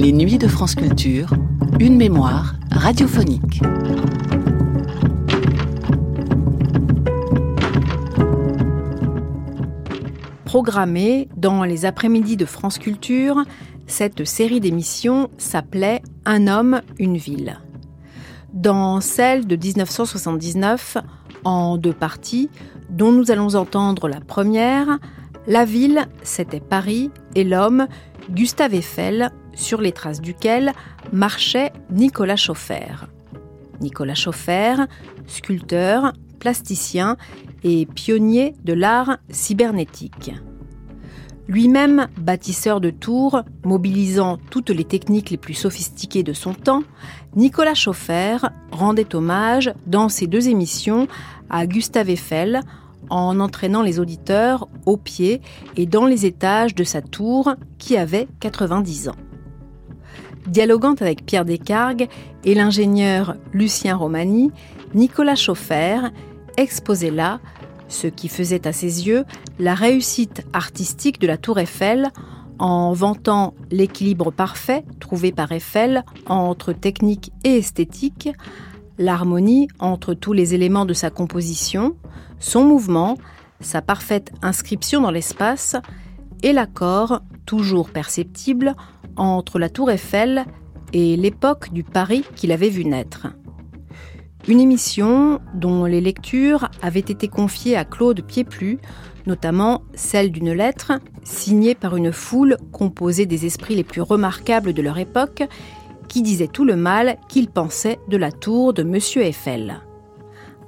Les nuits de France Culture, une mémoire radiophonique. Programmée dans les après-midi de France Culture, cette série d'émissions s'appelait Un homme, une ville. Dans celle de 1979, en deux parties, dont nous allons entendre la première, la ville, c'était Paris, et l'homme, Gustave Eiffel, sur les traces duquel marchait Nicolas Chauffer. Nicolas Chauffer, sculpteur, plasticien et pionnier de l'art cybernétique. Lui-même bâtisseur de tours, mobilisant toutes les techniques les plus sophistiquées de son temps, Nicolas Chauffer rendait hommage dans ses deux émissions à Gustave Eiffel en entraînant les auditeurs au pied et dans les étages de sa tour qui avait 90 ans. Dialoguant avec Pierre Descargues et l'ingénieur Lucien Romani, Nicolas Chauffer exposait là ce qui faisait à ses yeux la réussite artistique de la tour Eiffel en vantant l'équilibre parfait trouvé par Eiffel entre technique et esthétique, l'harmonie entre tous les éléments de sa composition, son mouvement, sa parfaite inscription dans l'espace et l'accord, toujours perceptible, entre la tour Eiffel et l'époque du Paris qu'il avait vu naître. Une émission dont les lectures avaient été confiées à Claude Pieplu, notamment celle d'une lettre signée par une foule composée des esprits les plus remarquables de leur époque qui disait tout le mal qu'il pensait de la tour de Monsieur Eiffel.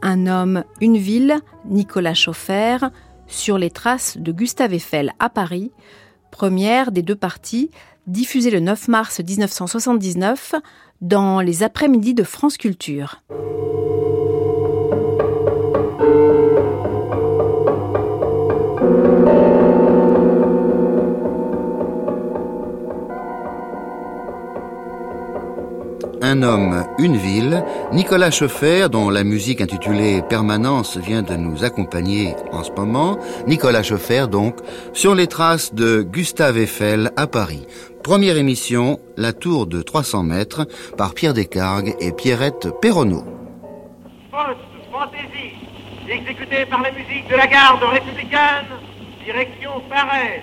Un homme, une ville, Nicolas Chauffer, sur les traces de Gustave Eiffel à Paris, première des deux parties, diffusée le 9 mars 1979 dans les après-midi de France Culture. Un homme, une ville, Nicolas Chauffer, dont la musique intitulée Permanence vient de nous accompagner en ce moment, Nicolas Chauffer donc, sur les traces de Gustave Eiffel à Paris. Première émission, La Tour de 300 mètres, par Pierre Descargues et Pierrette Perronneau. fantaisie, exécutée par la musique de la garde républicaine, direction Paris.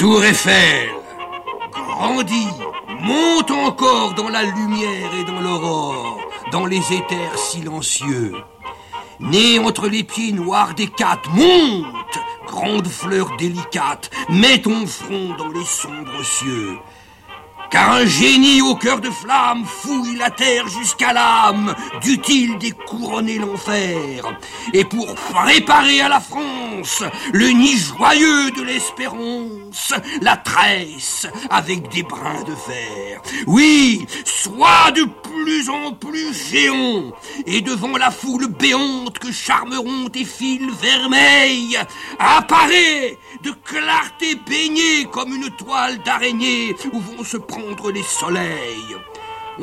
Tour Eiffel, grandit, monte encore dans la lumière et dans l'aurore, dans les éthers silencieux. Né entre les pieds noirs des quatre, monte, grande fleur délicate, mets ton front dans les sombres cieux. Car un génie au cœur de flamme fouille la terre jusqu'à l'âme, dût-il découronner l'enfer Et pour préparer à la France le nid joyeux de l'espérance, la tresse avec des brins de fer. Oui, sois de plus en plus géant, et devant la foule béante que charmeront tes fils vermeils, apparaît de clarté baignée comme une toile d'araignée où vont se prendre les soleils.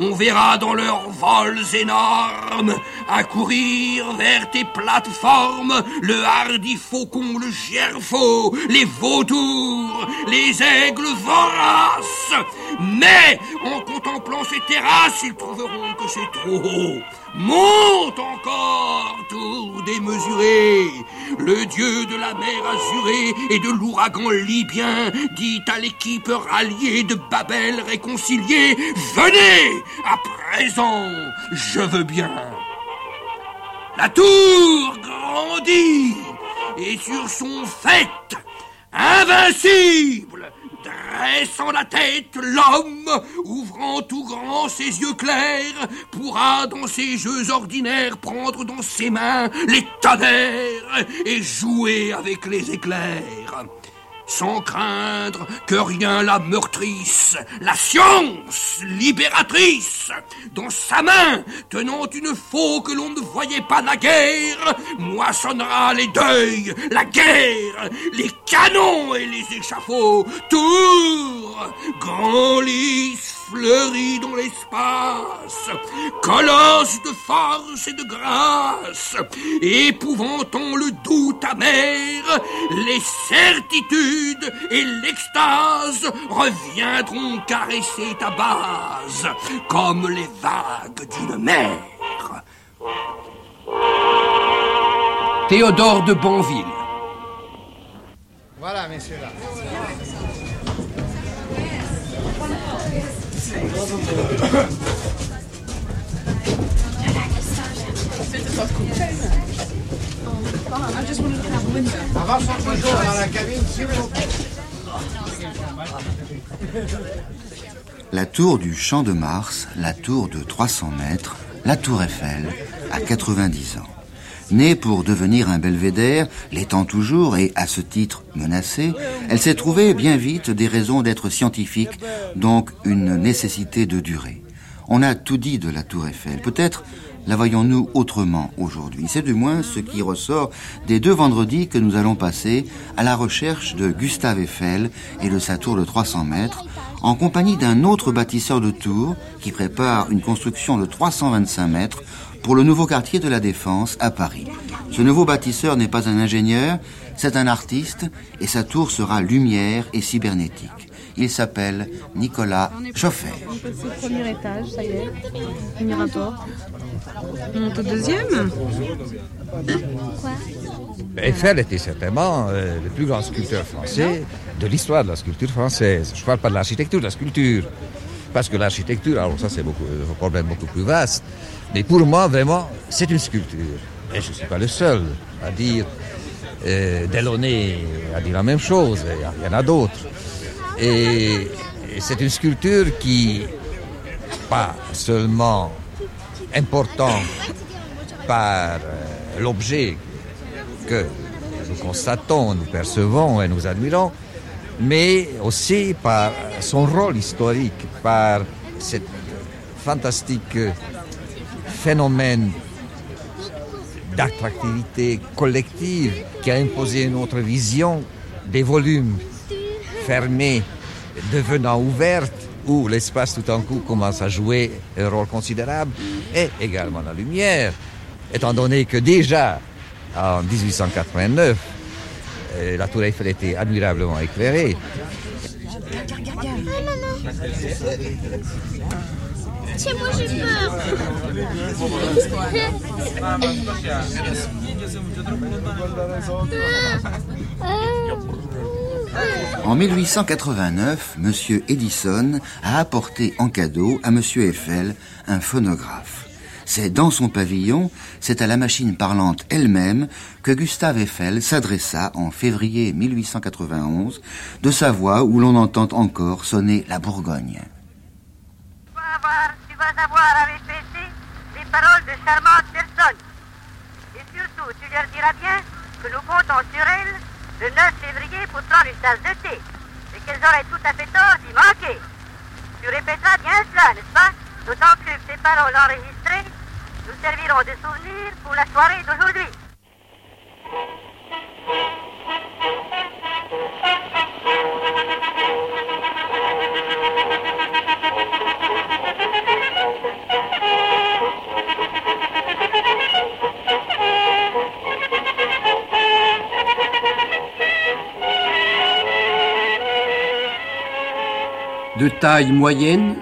On verra dans leurs vols énormes accourir vers tes plateformes le hardi faucon, le gerfaut, les vautours, les aigles voraces. Mais en contemplant ces terrasses, ils trouveront que c'est trop haut. Monte encore, tour démesuré. Le dieu de la mer azurée et de l'ouragan libyen dit à l'équipe ralliée de Babel réconciliée, venez, à présent, je veux bien. La tour grandit et sur son fait, invincible, dressant la tête, l'homme, ouvrant tout grand ses yeux clairs, pourra dans ses jeux ordinaires prendre dans ses mains les tonnerres et jouer avec les éclairs. Sans craindre que rien la meurtrisse. La science libératrice, dans sa main, tenant une faux que l'on ne voyait pas naguère, moissonnera les deuils, la guerre, les canons et les échafauds. Tour, grand lys fleurit dans l'espace, colosse de force et de grâce, épouvantant le doute amer, les certitudes et l'extase reviendront caresser ta base, comme les vagues d'une mer. Théodore de Bonville. Voilà, messieurs, là. La tour du Champ de Mars, la tour de 300 mètres, la tour Eiffel, à 90 ans. Née pour devenir un belvédère, l'étant toujours et à ce titre menacée, elle s'est trouvée bien vite des raisons d'être scientifique, donc une nécessité de durée. On a tout dit de la tour Eiffel. Peut-être la voyons-nous autrement aujourd'hui? C'est du moins ce qui ressort des deux vendredis que nous allons passer à la recherche de Gustave Eiffel et de sa tour de 300 mètres, en compagnie d'un autre bâtisseur de tours qui prépare une construction de 325 mètres pour le nouveau quartier de la Défense à Paris. Ce nouveau bâtisseur n'est pas un ingénieur, c'est un artiste et sa tour sera lumière et cybernétique. Il s'appelle Nicolas Chauffer. On passe au premier étage, ça y est. Premier rapport. On monte au deuxième. Eiffel était certainement euh, le plus grand sculpteur français de l'histoire de la sculpture française. Je ne parle pas de l'architecture, de la sculpture. Parce que l'architecture, alors ça c'est beaucoup, un problème beaucoup plus vaste. Mais pour moi, vraiment, c'est une sculpture. Et je ne suis pas le seul à dire. Euh, Delaunay a dit la même chose, il y en a d'autres. Et, c'est une sculpture qui, pas seulement important par euh, l'objet que nous constatons, nous percevons et nous admirons, mais aussi par son rôle historique, par ce fantastique phénomène d'attractivité collective qui a imposé une autre vision des volumes fermés devenant ouvertes, où l'espace tout en coup commence à jouer un rôle considérable, et également la lumière, étant donné que déjà en 1889, euh, la tour Eiffel était admirablement éclairée. En 1889, M. Edison a apporté en cadeau à M. Eiffel un phonographe. C'est dans son pavillon, c'est à la machine parlante elle-même que Gustave Eiffel s'adressa en février 1891 de sa voix où l'on entend encore sonner la Bourgogne. Tu vas voir, tu vas avoir les paroles de charmantes personnes. Et surtout, tu leur diras bien que nous comptons sur elles le 9 février pour prendre une tasse de thé. Et qu'elles auraient tout à fait tort d'y manquer. Tu répéteras bien cela, n'est-ce pas? D'autant que ces paroles enregistrées nous serviront de souvenir pour la soirée d'aujourd'hui. De taille moyenne,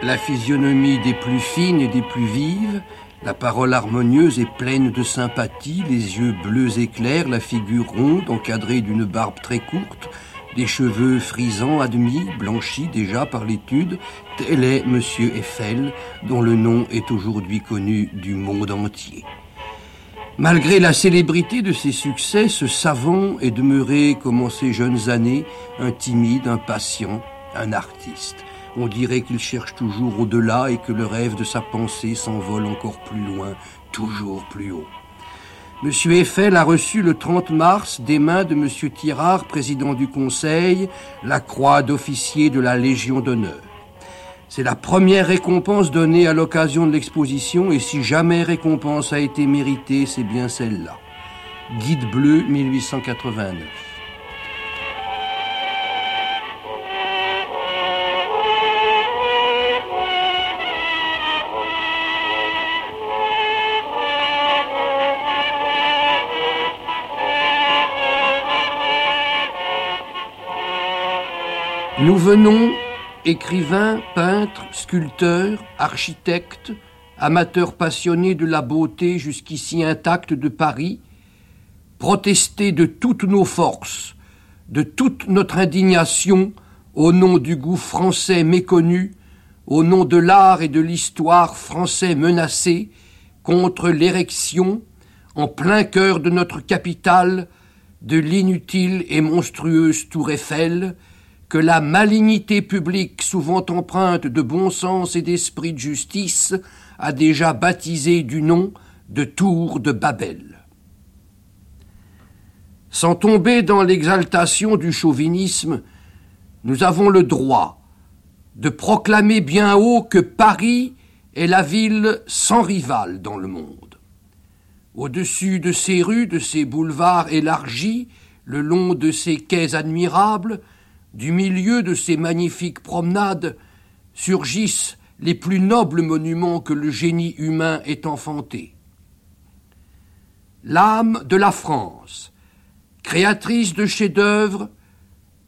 la physionomie des plus fines et des plus vives, la parole harmonieuse et pleine de sympathie, les yeux bleus et clairs, la figure ronde encadrée d'une barbe très courte, des cheveux frisants à demi, blanchis déjà par l'étude, tel est Monsieur Eiffel, dont le nom est aujourd'hui connu du monde entier. Malgré la célébrité de ses succès, ce savant est demeuré, comme en ses jeunes années, un timide, un patient, un artiste. On dirait qu'il cherche toujours au-delà et que le rêve de sa pensée s'envole encore plus loin, toujours plus haut. M. Eiffel a reçu le 30 mars des mains de M. Tirard, président du Conseil, la croix d'officier de la Légion d'honneur. C'est la première récompense donnée à l'occasion de l'exposition et si jamais récompense a été méritée, c'est bien celle-là. Guide bleu 1889. Nous venons, écrivains, peintres, sculpteurs, architectes, amateurs passionnés de la beauté jusqu'ici intacte de Paris, protester de toutes nos forces, de toute notre indignation au nom du goût français méconnu, au nom de l'art et de l'histoire français menacés, contre l'érection, en plein cœur de notre capitale, de l'inutile et monstrueuse tour Eiffel, que la malignité publique, souvent empreinte de bon sens et d'esprit de justice, a déjà baptisé du nom de tour de Babel. Sans tomber dans l'exaltation du chauvinisme, nous avons le droit de proclamer bien haut que Paris est la ville sans rival dans le monde. Au-dessus de ses rues, de ses boulevards élargis, le long de ses quais admirables, du milieu de ces magnifiques promenades surgissent les plus nobles monuments que le génie humain ait enfantés. L'âme de la France, créatrice de chefs-d'œuvre,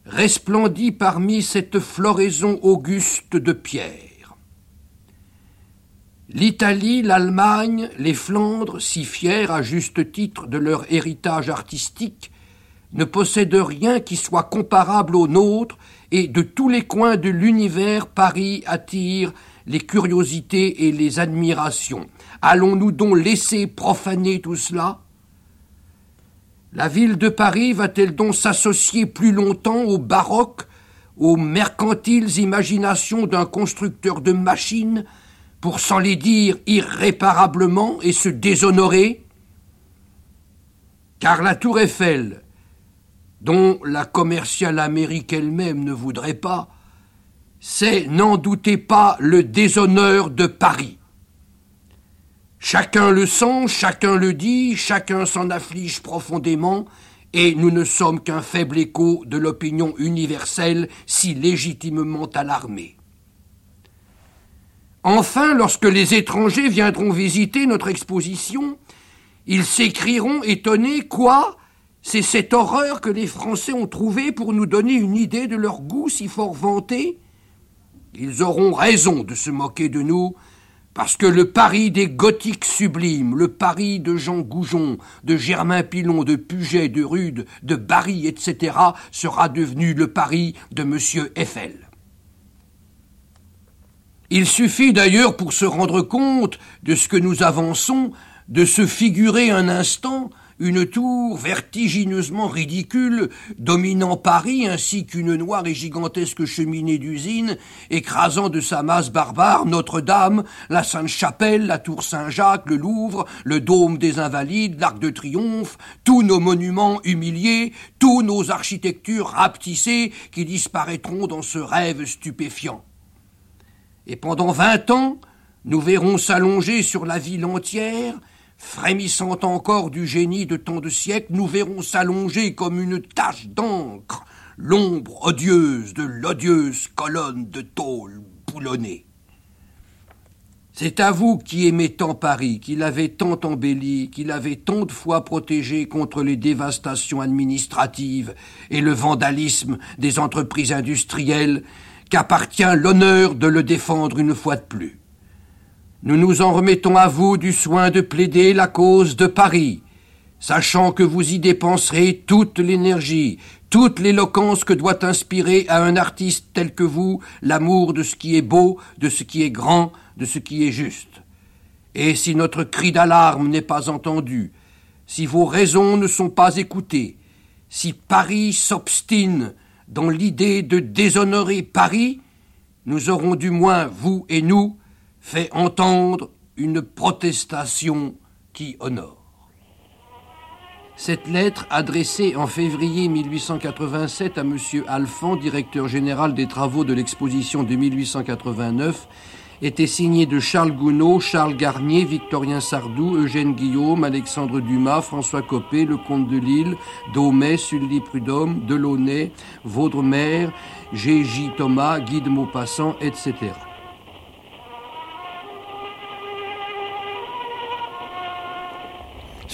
resplendit parmi cette floraison auguste de pierre. L'Italie, l'Allemagne, les Flandres, si fiers à juste titre de leur héritage artistique, ne possède rien qui soit comparable au nôtre, et de tous les coins de l'univers, Paris attire les curiosités et les admirations. Allons-nous donc laisser profaner tout cela? La ville de Paris va-t-elle donc s'associer plus longtemps au baroque, aux mercantiles imaginations d'un constructeur de machines, pour s'en les dire irréparablement et se déshonorer? Car la tour Eiffel, dont la commerciale amérique elle-même ne voudrait pas, c'est, n'en doutez pas, le déshonneur de Paris. Chacun le sent, chacun le dit, chacun s'en afflige profondément, et nous ne sommes qu'un faible écho de l'opinion universelle si légitimement alarmée. Enfin, lorsque les étrangers viendront visiter notre exposition, ils s'écrieront étonnés Quoi? C'est cette horreur que les Français ont trouvée pour nous donner une idée de leur goût si fort vanté Ils auront raison de se moquer de nous, parce que le Paris des gothiques sublimes, le Paris de Jean Goujon, de Germain Pilon, de Puget, de Rude, de Barry, etc., sera devenu le Paris de M. Eiffel. Il suffit d'ailleurs pour se rendre compte de ce que nous avançons de se figurer un instant une tour vertigineusement ridicule, dominant Paris ainsi qu'une noire et gigantesque cheminée d'usine, écrasant de sa masse barbare Notre-Dame, la Sainte-Chapelle, la tour Saint-Jacques, le Louvre, le dôme des Invalides, l'Arc de Triomphe, tous nos monuments humiliés, tous nos architectures rapetissées qui disparaîtront dans ce rêve stupéfiant. Et pendant vingt ans, nous verrons s'allonger sur la ville entière frémissant encore du génie de tant de siècles, nous verrons s'allonger comme une tache d'encre l'ombre odieuse de l'odieuse colonne de tôle boulonnée. C'est à vous qui aimez tant Paris, qui l'avez tant embelli, qui l'avez tant de fois protégé contre les dévastations administratives et le vandalisme des entreprises industrielles, qu'appartient l'honneur de le défendre une fois de plus. Nous nous en remettons à vous du soin de plaider la cause de Paris, sachant que vous y dépenserez toute l'énergie, toute l'éloquence que doit inspirer à un artiste tel que vous l'amour de ce qui est beau, de ce qui est grand, de ce qui est juste. Et si notre cri d'alarme n'est pas entendu, si vos raisons ne sont pas écoutées, si Paris s'obstine dans l'idée de déshonorer Paris, nous aurons du moins, vous et nous, fait entendre une protestation qui honore. Cette lettre, adressée en février 1887 à M. Alphand, directeur général des travaux de l'exposition de 1889, était signée de Charles Gounod, Charles Garnier, Victorien Sardou, Eugène Guillaume, Alexandre Dumas, François Copé, le comte de Lille, Daumet, Sully Prudhomme, Delaunay, Vaudremer, G.J. Thomas, Guy de Maupassant, etc.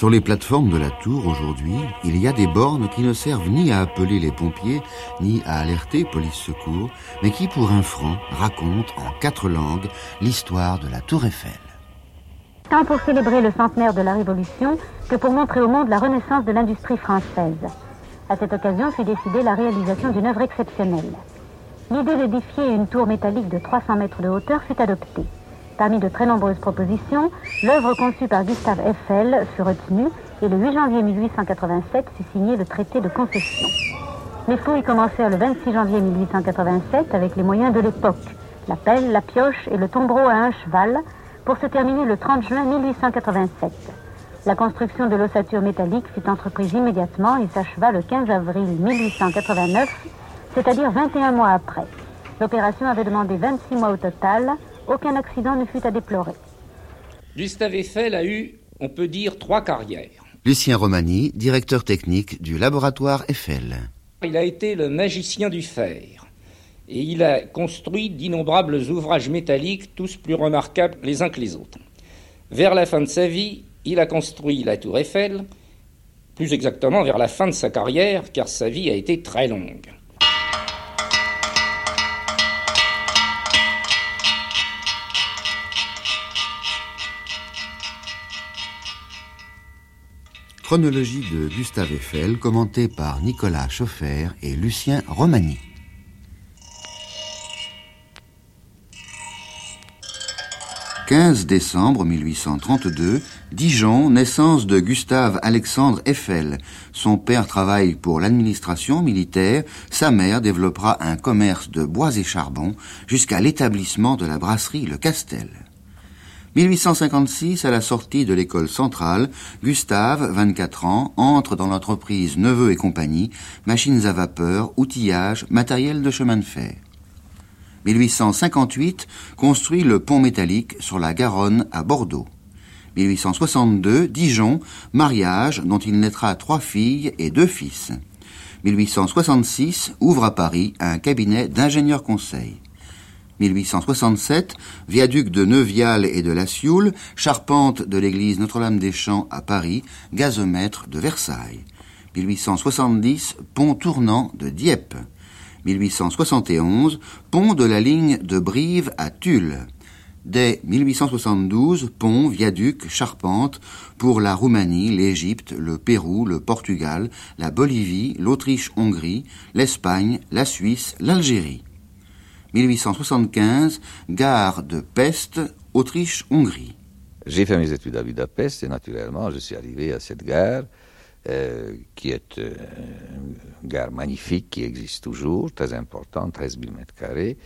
Sur les plateformes de la tour aujourd'hui, il y a des bornes qui ne servent ni à appeler les pompiers, ni à alerter police secours, mais qui, pour un franc, racontent en quatre langues l'histoire de la tour Eiffel. Tant pour célébrer le centenaire de la Révolution que pour montrer au monde la renaissance de l'industrie française. À cette occasion fut décidée la réalisation d'une œuvre exceptionnelle. L'idée d'édifier une tour métallique de 300 mètres de hauteur fut adoptée. Parmi de très nombreuses propositions, l'œuvre conçue par Gustave Eiffel fut retenue et le 8 janvier 1887 fut signé le traité de concession. Les fouilles commencèrent le 26 janvier 1887 avec les moyens de l'époque, la pelle, la pioche et le tombereau à un cheval, pour se terminer le 30 juin 1887. La construction de l'ossature métallique fut entreprise immédiatement et s'acheva le 15 avril 1889, c'est-à-dire 21 mois après. L'opération avait demandé 26 mois au total, aucun accident ne fut à déplorer. Gustave Eiffel a eu, on peut dire, trois carrières. Lucien Romani, directeur technique du laboratoire Eiffel. Il a été le magicien du fer. Et il a construit d'innombrables ouvrages métalliques, tous plus remarquables les uns que les autres. Vers la fin de sa vie, il a construit la tour Eiffel, plus exactement vers la fin de sa carrière, car sa vie a été très longue. Chronologie de Gustave Eiffel, commentée par Nicolas Chauffer et Lucien Romani. « 15 décembre 1832, Dijon, naissance de Gustave Alexandre Eiffel. Son père travaille pour l'administration militaire, sa mère développera un commerce de bois et charbon jusqu'à l'établissement de la brasserie Le Castel. 1856, à la sortie de l'école centrale, Gustave, 24 ans, entre dans l'entreprise Neveu et compagnie, machines à vapeur, outillage, matériel de chemin de fer. 1858, construit le pont métallique sur la Garonne à Bordeaux. 1862, Dijon, mariage dont il naîtra trois filles et deux fils. 1866, ouvre à Paris un cabinet d'ingénieurs conseils. 1867, viaduc de Neuvial et de La Sioule, charpente de l'église Notre-Dame-des-Champs à Paris, gazomètre de Versailles. 1870, pont tournant de Dieppe. 1871, pont de la ligne de Brive à Tulle. Dès 1872, pont, viaduc, charpente pour la Roumanie, l'Égypte, le Pérou, le Portugal, la Bolivie, l'Autriche-Hongrie, l'Espagne, la Suisse, l'Algérie. 1875, gare de Pest, Autriche-Hongrie. J'ai fait mes études à Budapest et naturellement je suis arrivé à cette gare euh, qui est euh, une gare magnifique qui existe toujours, très importante, 13 000 mètres carrés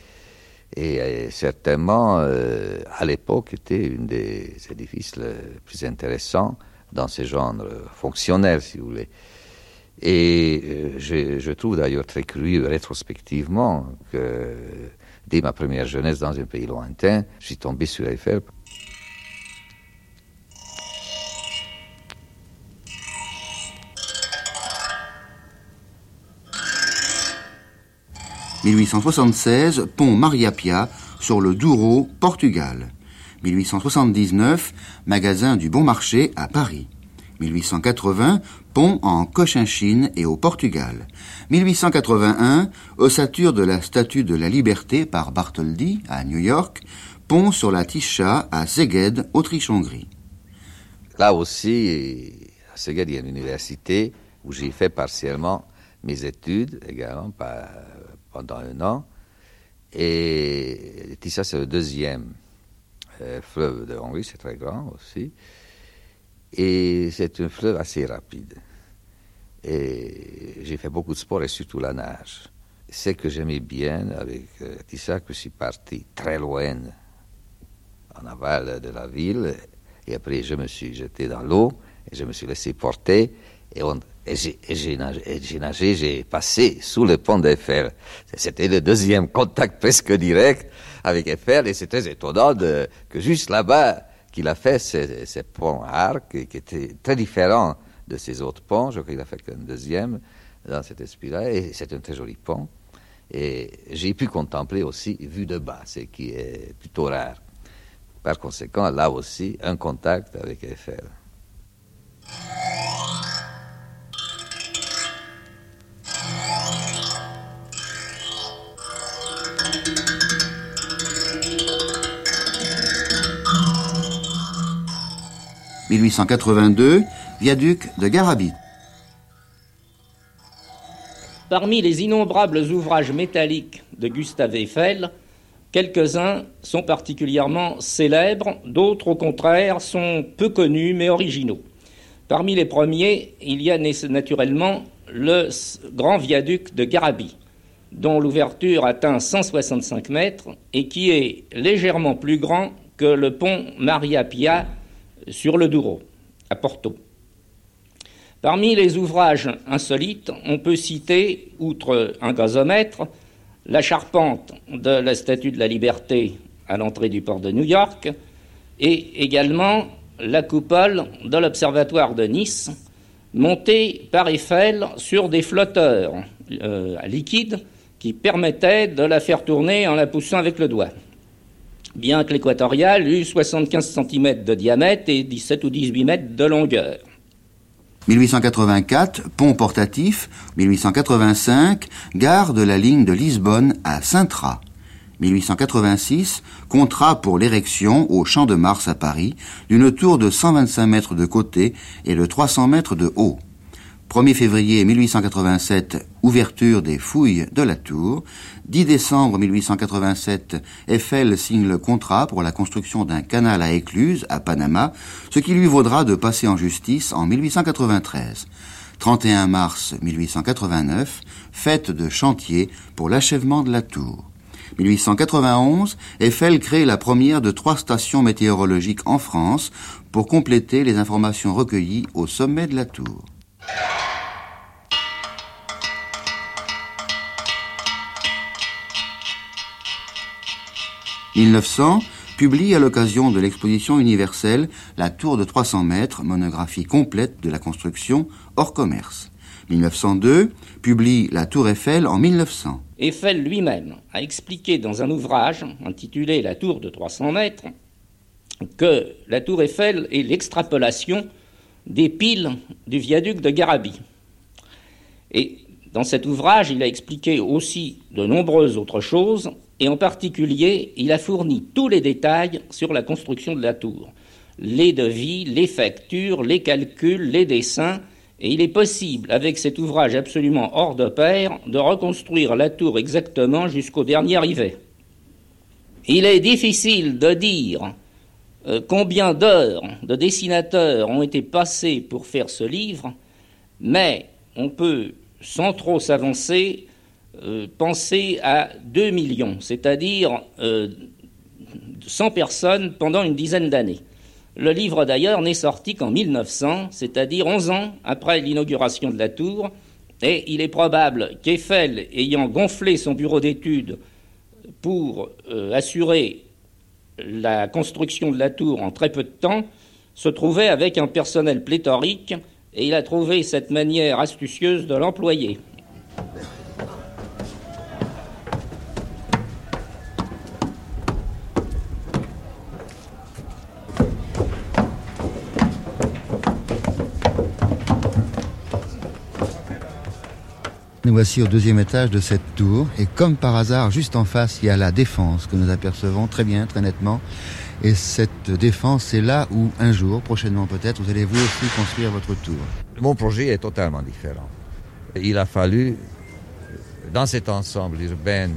et euh, certainement à l'époque était une des édifices les plus intéressants dans ce genre fonctionnel, si vous voulez. Et euh, je, trouve d'ailleurs très curieux rétrospectivement que dès ma première jeunesse dans un pays lointain, je tombé sur Eiffel. « 1876, pont Maria Pia sur le Douro, Portugal. 1879, magasin du Bon Marché à Paris. 1880, pont en Cochinchine et au Portugal. 1881, ossature de la Statue de la Liberté par Bartholdi à New York, pont sur la Tisha à Szeged, Autriche-Hongrie. Là aussi, à Szeged, il y a une université où j'ai fait partiellement mes études, également pendant un an. Et Tisha, c'est le deuxième euh, fleuve de Hongrie, c'est très grand aussi. Et c'est un fleuve assez rapide. Et j'ai fait beaucoup de sport et surtout la nage. Ce que j'aimais bien avec euh, Tissa, que je suis parti très loin en aval de la ville. Et après, je me suis jeté dans l'eau et je me suis laissé porter. Et, j'ai nagé, j'ai passé sous le pont d'Eiffel. C'était le deuxième contact presque direct avec Eiffel et c'est très étonnant que juste là-bas, qu'il a fait ces, ponts à arc qui étaient très différents de ces autres ponts. Je crois qu'il a fait qu'un deuxième dans cet esprit-là et c'est un très joli pont. Et j'ai pu contempler aussi vue de bas, ce qui est plutôt rare. Par conséquent, là aussi, un contact avec Eiffel. 1882, viaduc de Garabit. Parmi les innombrables ouvrages métalliques de Gustave Eiffel, quelques-uns sont particulièrement célèbres, d'autres au contraire sont peu connus mais originaux. Parmi les premiers, il y a naturellement le grand viaduc de Garabit, dont l'ouverture atteint 165 mètres et qui est légèrement plus grand que le pont Maria Pia sur le Douro, à Porto. Parmi les ouvrages insolites, on peut citer, outre un gazomètre, la charpente de la Statue de la Liberté à l'entrée du port de New York et également la coupole de l'Observatoire de Nice, montée par Eiffel sur des flotteurs euh, liquides qui permettaient de la faire tourner en la poussant avec le doigt bien que l'équatorial eût 75 cm de diamètre et 17 ou 18 mètres de longueur. 1884, pont portatif. 1885, gare de la ligne de Lisbonne à Sintra. 1886, contrat pour l'érection au Champ de Mars à Paris d'une tour de 125 mètres de côté et de 300 mètres de haut. 1er février 1887, ouverture des fouilles de la tour. 10 décembre 1887, Eiffel signe le contrat pour la construction d'un canal à écluse à Panama, ce qui lui vaudra de passer en justice en 1893. 31 mars 1889, fête de chantier pour l'achèvement de la tour. 1891, Eiffel crée la première de trois stations météorologiques en France pour compléter les informations recueillies au sommet de la tour. 1900 publie à l'occasion de l'exposition universelle La Tour de 300 mètres, monographie complète de la construction hors commerce. 1902 publie La Tour Eiffel en 1900. Eiffel lui-même a expliqué dans un ouvrage intitulé La Tour de 300 mètres que la Tour Eiffel est l'extrapolation des piles du viaduc de Garabit. Et dans cet ouvrage, il a expliqué aussi de nombreuses autres choses, et en particulier, il a fourni tous les détails sur la construction de la tour. Les devis, les factures, les calculs, les dessins, et il est possible, avec cet ouvrage absolument hors de pair, de reconstruire la tour exactement jusqu'au dernier rivet. Il est difficile de dire euh, combien d'heures de dessinateurs ont été passées pour faire ce livre, mais on peut, sans trop s'avancer, euh, penser à 2 millions, c'est-à-dire 100 euh, personnes pendant une dizaine d'années. Le livre d'ailleurs n'est sorti qu'en 1900, c'est-à-dire 11 ans après l'inauguration de la tour, et il est probable qu'Eiffel, ayant gonflé son bureau d'études pour assurer la construction de la tour en très peu de temps, se trouvait avec un personnel pléthorique et il a trouvé cette manière astucieuse de l'employer. Nous voici au deuxième étage de cette tour et comme par hasard, juste en face, il y a la défense que nous apercevons très bien, très nettement. Et cette défense, c'est là où un jour, prochainement peut-être, vous allez vous aussi construire votre tour. Mon projet est totalement différent. Il a fallu, dans cet ensemble urbain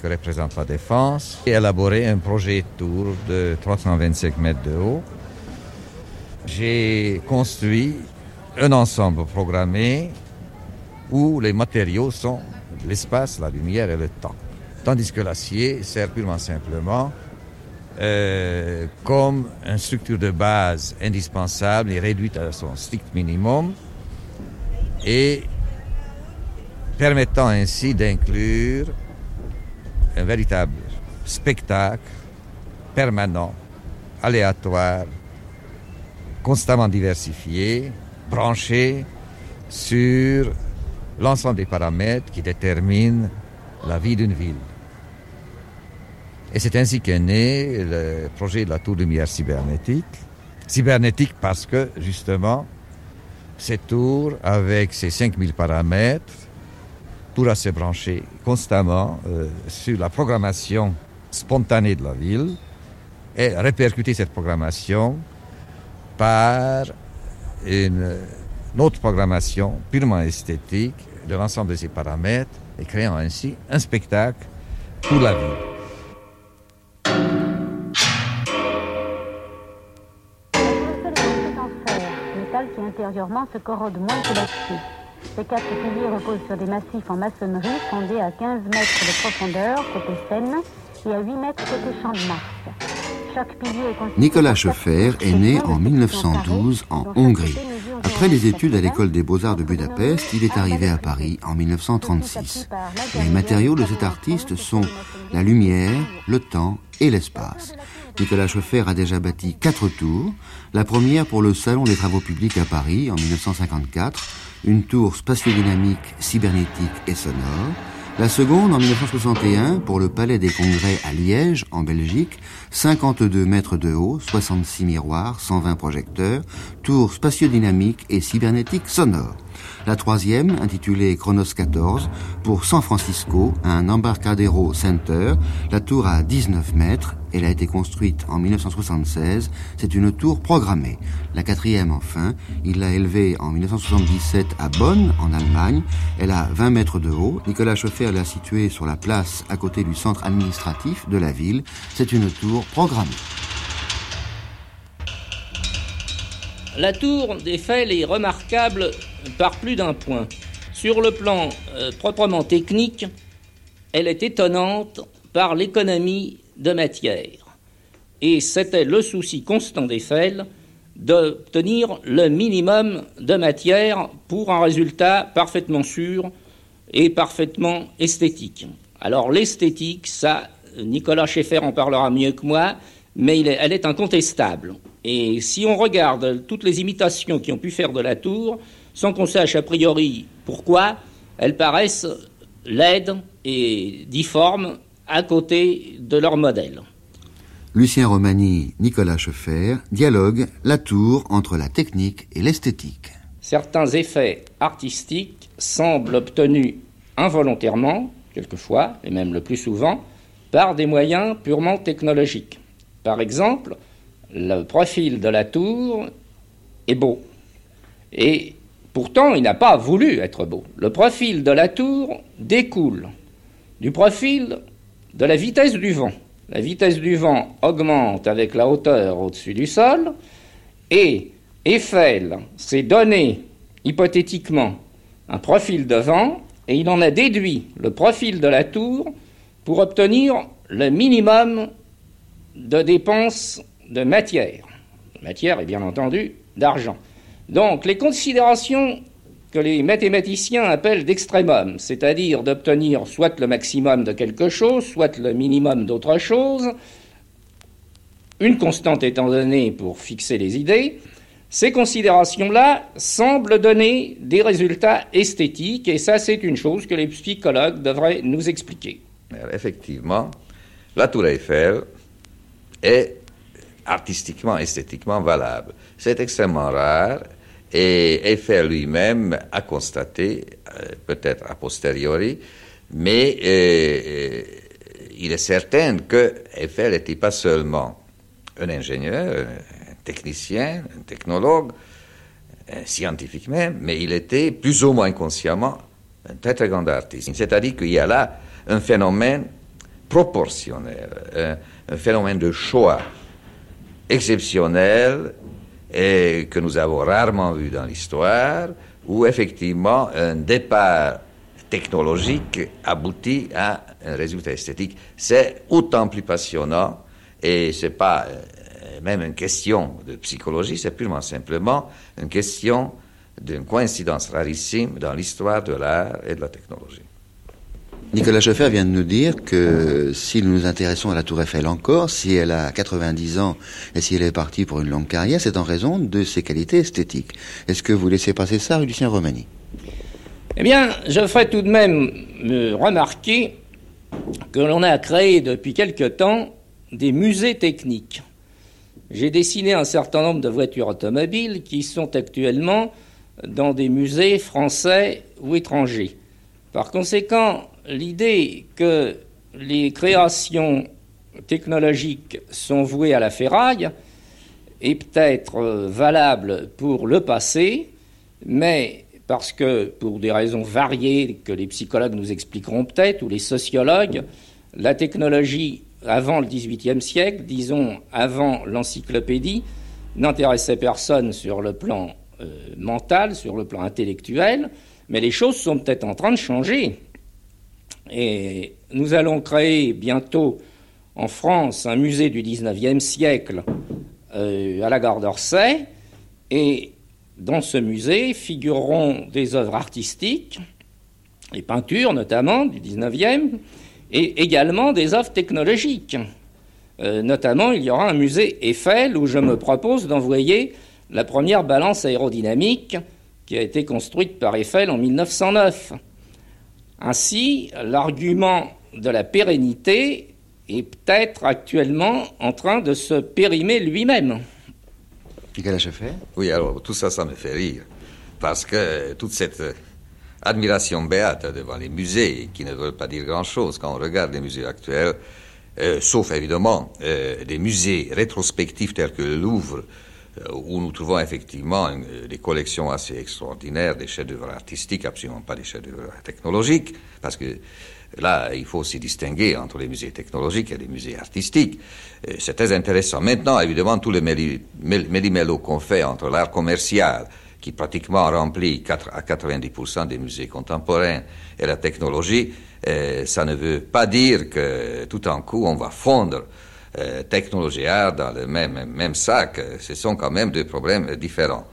que représente la défense, élaborer un projet de tour de 325 mètres de haut. J'ai construit un ensemble programmé où les matériaux sont l'espace, la lumière et le temps. Tandis que l'acier sert purement simplement euh, comme une structure de base indispensable et réduite à son strict minimum et permettant ainsi d'inclure un véritable spectacle permanent, aléatoire, constamment diversifié, branché sur l'ensemble des paramètres qui déterminent la vie d'une ville. Et c'est ainsi qu'est né le projet de la tour lumière cybernétique. Cybernétique parce que, justement, cette tour, avec ses 5000 paramètres, pourra se brancher constamment euh, sur la programmation spontanée de la ville et répercuter cette programmation par une autre programmation purement esthétique de l'ensemble de ces paramètres et créant ainsi un spectacle pour la ville. métal qui intérieurement se corrode moins que l'acier. Ces quatre piliers reposent sur des massifs en maçonnerie fondés à 15 mètres de profondeur côté Seine et à 8 mètres côté Champ de Mars. Chaque pilier est Nicolas Schoeffer est né en 1912 en Hongrie. Après les études à l'école des beaux-arts de Budapest, il est arrivé à Paris en 1936. Les matériaux de cet artiste sont la lumière, le temps et l'espace. Nicolas Schoeffer a déjà bâti quatre tours. La première pour le Salon des Travaux Publics à Paris en 1954, une tour spatiodynamique, cybernétique et sonore. La seconde en 1961 pour le Palais des Congrès à Liège, en Belgique, 52 mètres de haut, 66 miroirs, 120 projecteurs, tour spatiodynamique et cybernétique sonore. La troisième, intitulée Chronos 14, pour San Francisco, un Embarcadero Center. La tour a 19 mètres. Elle a été construite en 1976. C'est une tour programmée. La quatrième, enfin, il l'a élevée en 1977 à Bonn, en Allemagne. Elle a 20 mètres de haut. Nicolas Schoeffer l'a située sur la place à côté du centre administratif de la ville. C'est une tour programmée. La tour d'Eiffel est remarquable par plus d'un point. Sur le plan euh, proprement technique, elle est étonnante par l'économie de matière. Et c'était le souci constant d'Eiffel d'obtenir le minimum de matière pour un résultat parfaitement sûr et parfaitement esthétique. Alors l'esthétique, ça, Nicolas Schaeffer en parlera mieux que moi, mais elle est incontestable. Et si on regarde toutes les imitations qui ont pu faire de la tour, sans qu'on sache a priori pourquoi, elles paraissent laides et difformes à côté de leur modèle. Lucien Romani, Nicolas Schoeffer, dialogue la tour entre la technique et l'esthétique. Certains effets artistiques semblent obtenus involontairement, quelquefois, et même le plus souvent, par des moyens purement technologiques. Par exemple, le profil de la tour est beau. Et pourtant, il n'a pas voulu être beau. Le profil de la tour découle du profil de la vitesse du vent. La vitesse du vent augmente avec la hauteur au-dessus du sol, et Eiffel s'est donné hypothétiquement un profil de vent, et il en a déduit le profil de la tour pour obtenir le minimum de dépenses de matière. Matière et bien entendu d'argent. Donc les considérations que les mathématiciens appellent d'extrémum, c'est-à-dire d'obtenir soit le maximum de quelque chose, soit le minimum d'autre chose, une constante étant donnée pour fixer les idées, ces considérations-là semblent donner des résultats esthétiques, et ça c'est une chose que les psychologues devraient nous expliquer. Effectivement, la tour Eiffel est artistiquement, esthétiquement valable. C'est extrêmement rare et Eiffel lui-même a constaté, euh, peut-être a posteriori, mais euh, il est certain que Eiffel n'était pas seulement un ingénieur, un technicien, un technologue, un scientifique même, mais il était plus ou moins consciemment un très très grand artiste. C'est-à-dire qu'il y a là un phénomène proportionnel, un phénomène de choix exceptionnel et que nous avons rarement vu dans l'histoire, où effectivement un départ technologique aboutit à un résultat esthétique. C'est autant plus passionnant et c'est pas euh, même une question de psychologie, c'est purement simplement une question d'une coïncidence rarissime dans l'histoire de l'art et de la technologie. Nicolas Schoeffer vient de nous dire que si nous nous intéressons à la Tour Eiffel encore, si elle a 90 ans et si elle est partie pour une longue carrière, c'est en raison de ses qualités esthétiques. Est-ce que vous laissez passer ça, Lucien Romani? Eh bien, je ferai tout de même remarquer que l'on a créé depuis quelque temps des musées techniques. J'ai dessiné un certain nombre de voitures automobiles qui sont actuellement dans des musées français ou étrangers. Par conséquent, l'idée que les créations technologiques sont vouées à la ferraille est peut-être euh, valable pour le passé, mais parce que, pour des raisons variées que les psychologues nous expliqueront peut-être, ou les sociologues, la technologie avant le XVIIIe siècle, disons avant l'encyclopédie, n'intéressait personne sur le plan euh, mental, sur le plan intellectuel, mais les choses sont peut-être en train de changer. Et nous allons créer bientôt en France un musée du XIXe siècle euh, à la gare d'Orsay. Et dans ce musée figureront des œuvres artistiques, les peintures notamment du XIXe, et également des œuvres technologiques. Euh, notamment, il y aura un musée Eiffel où je me propose d'envoyer la première balance aérodynamique qui a été construite par Eiffel en 1909. Ainsi, l'argument de la pérennité est peut-être actuellement en train de se périmer lui-même. Nicolas fait Oui, alors tout ça, ça me fait rire. Parce que toute cette admiration béate devant les musées, qui ne veulent pas dire grand-chose quand on regarde les musées actuels, euh, sauf évidemment euh, des musées rétrospectifs tels que le Louvre, euh, où nous trouvons effectivement euh, des collections assez extraordinaires, des chefs-d'œuvre artistiques, absolument pas des chefs-d'œuvre technologiques, parce que là, il faut aussi distinguer entre les musées technologiques et les musées artistiques. Euh, c'est très intéressant. Maintenant, évidemment, tous les méli-mélo qu'on fait entre l'art commercial, qui pratiquement remplit à 90% des musées contemporains, et la technologie, ça ne veut pas dire que tout en coup, on va fondre euh, technologie art dans le même, même sac, euh, ce sont quand même deux problèmes différents.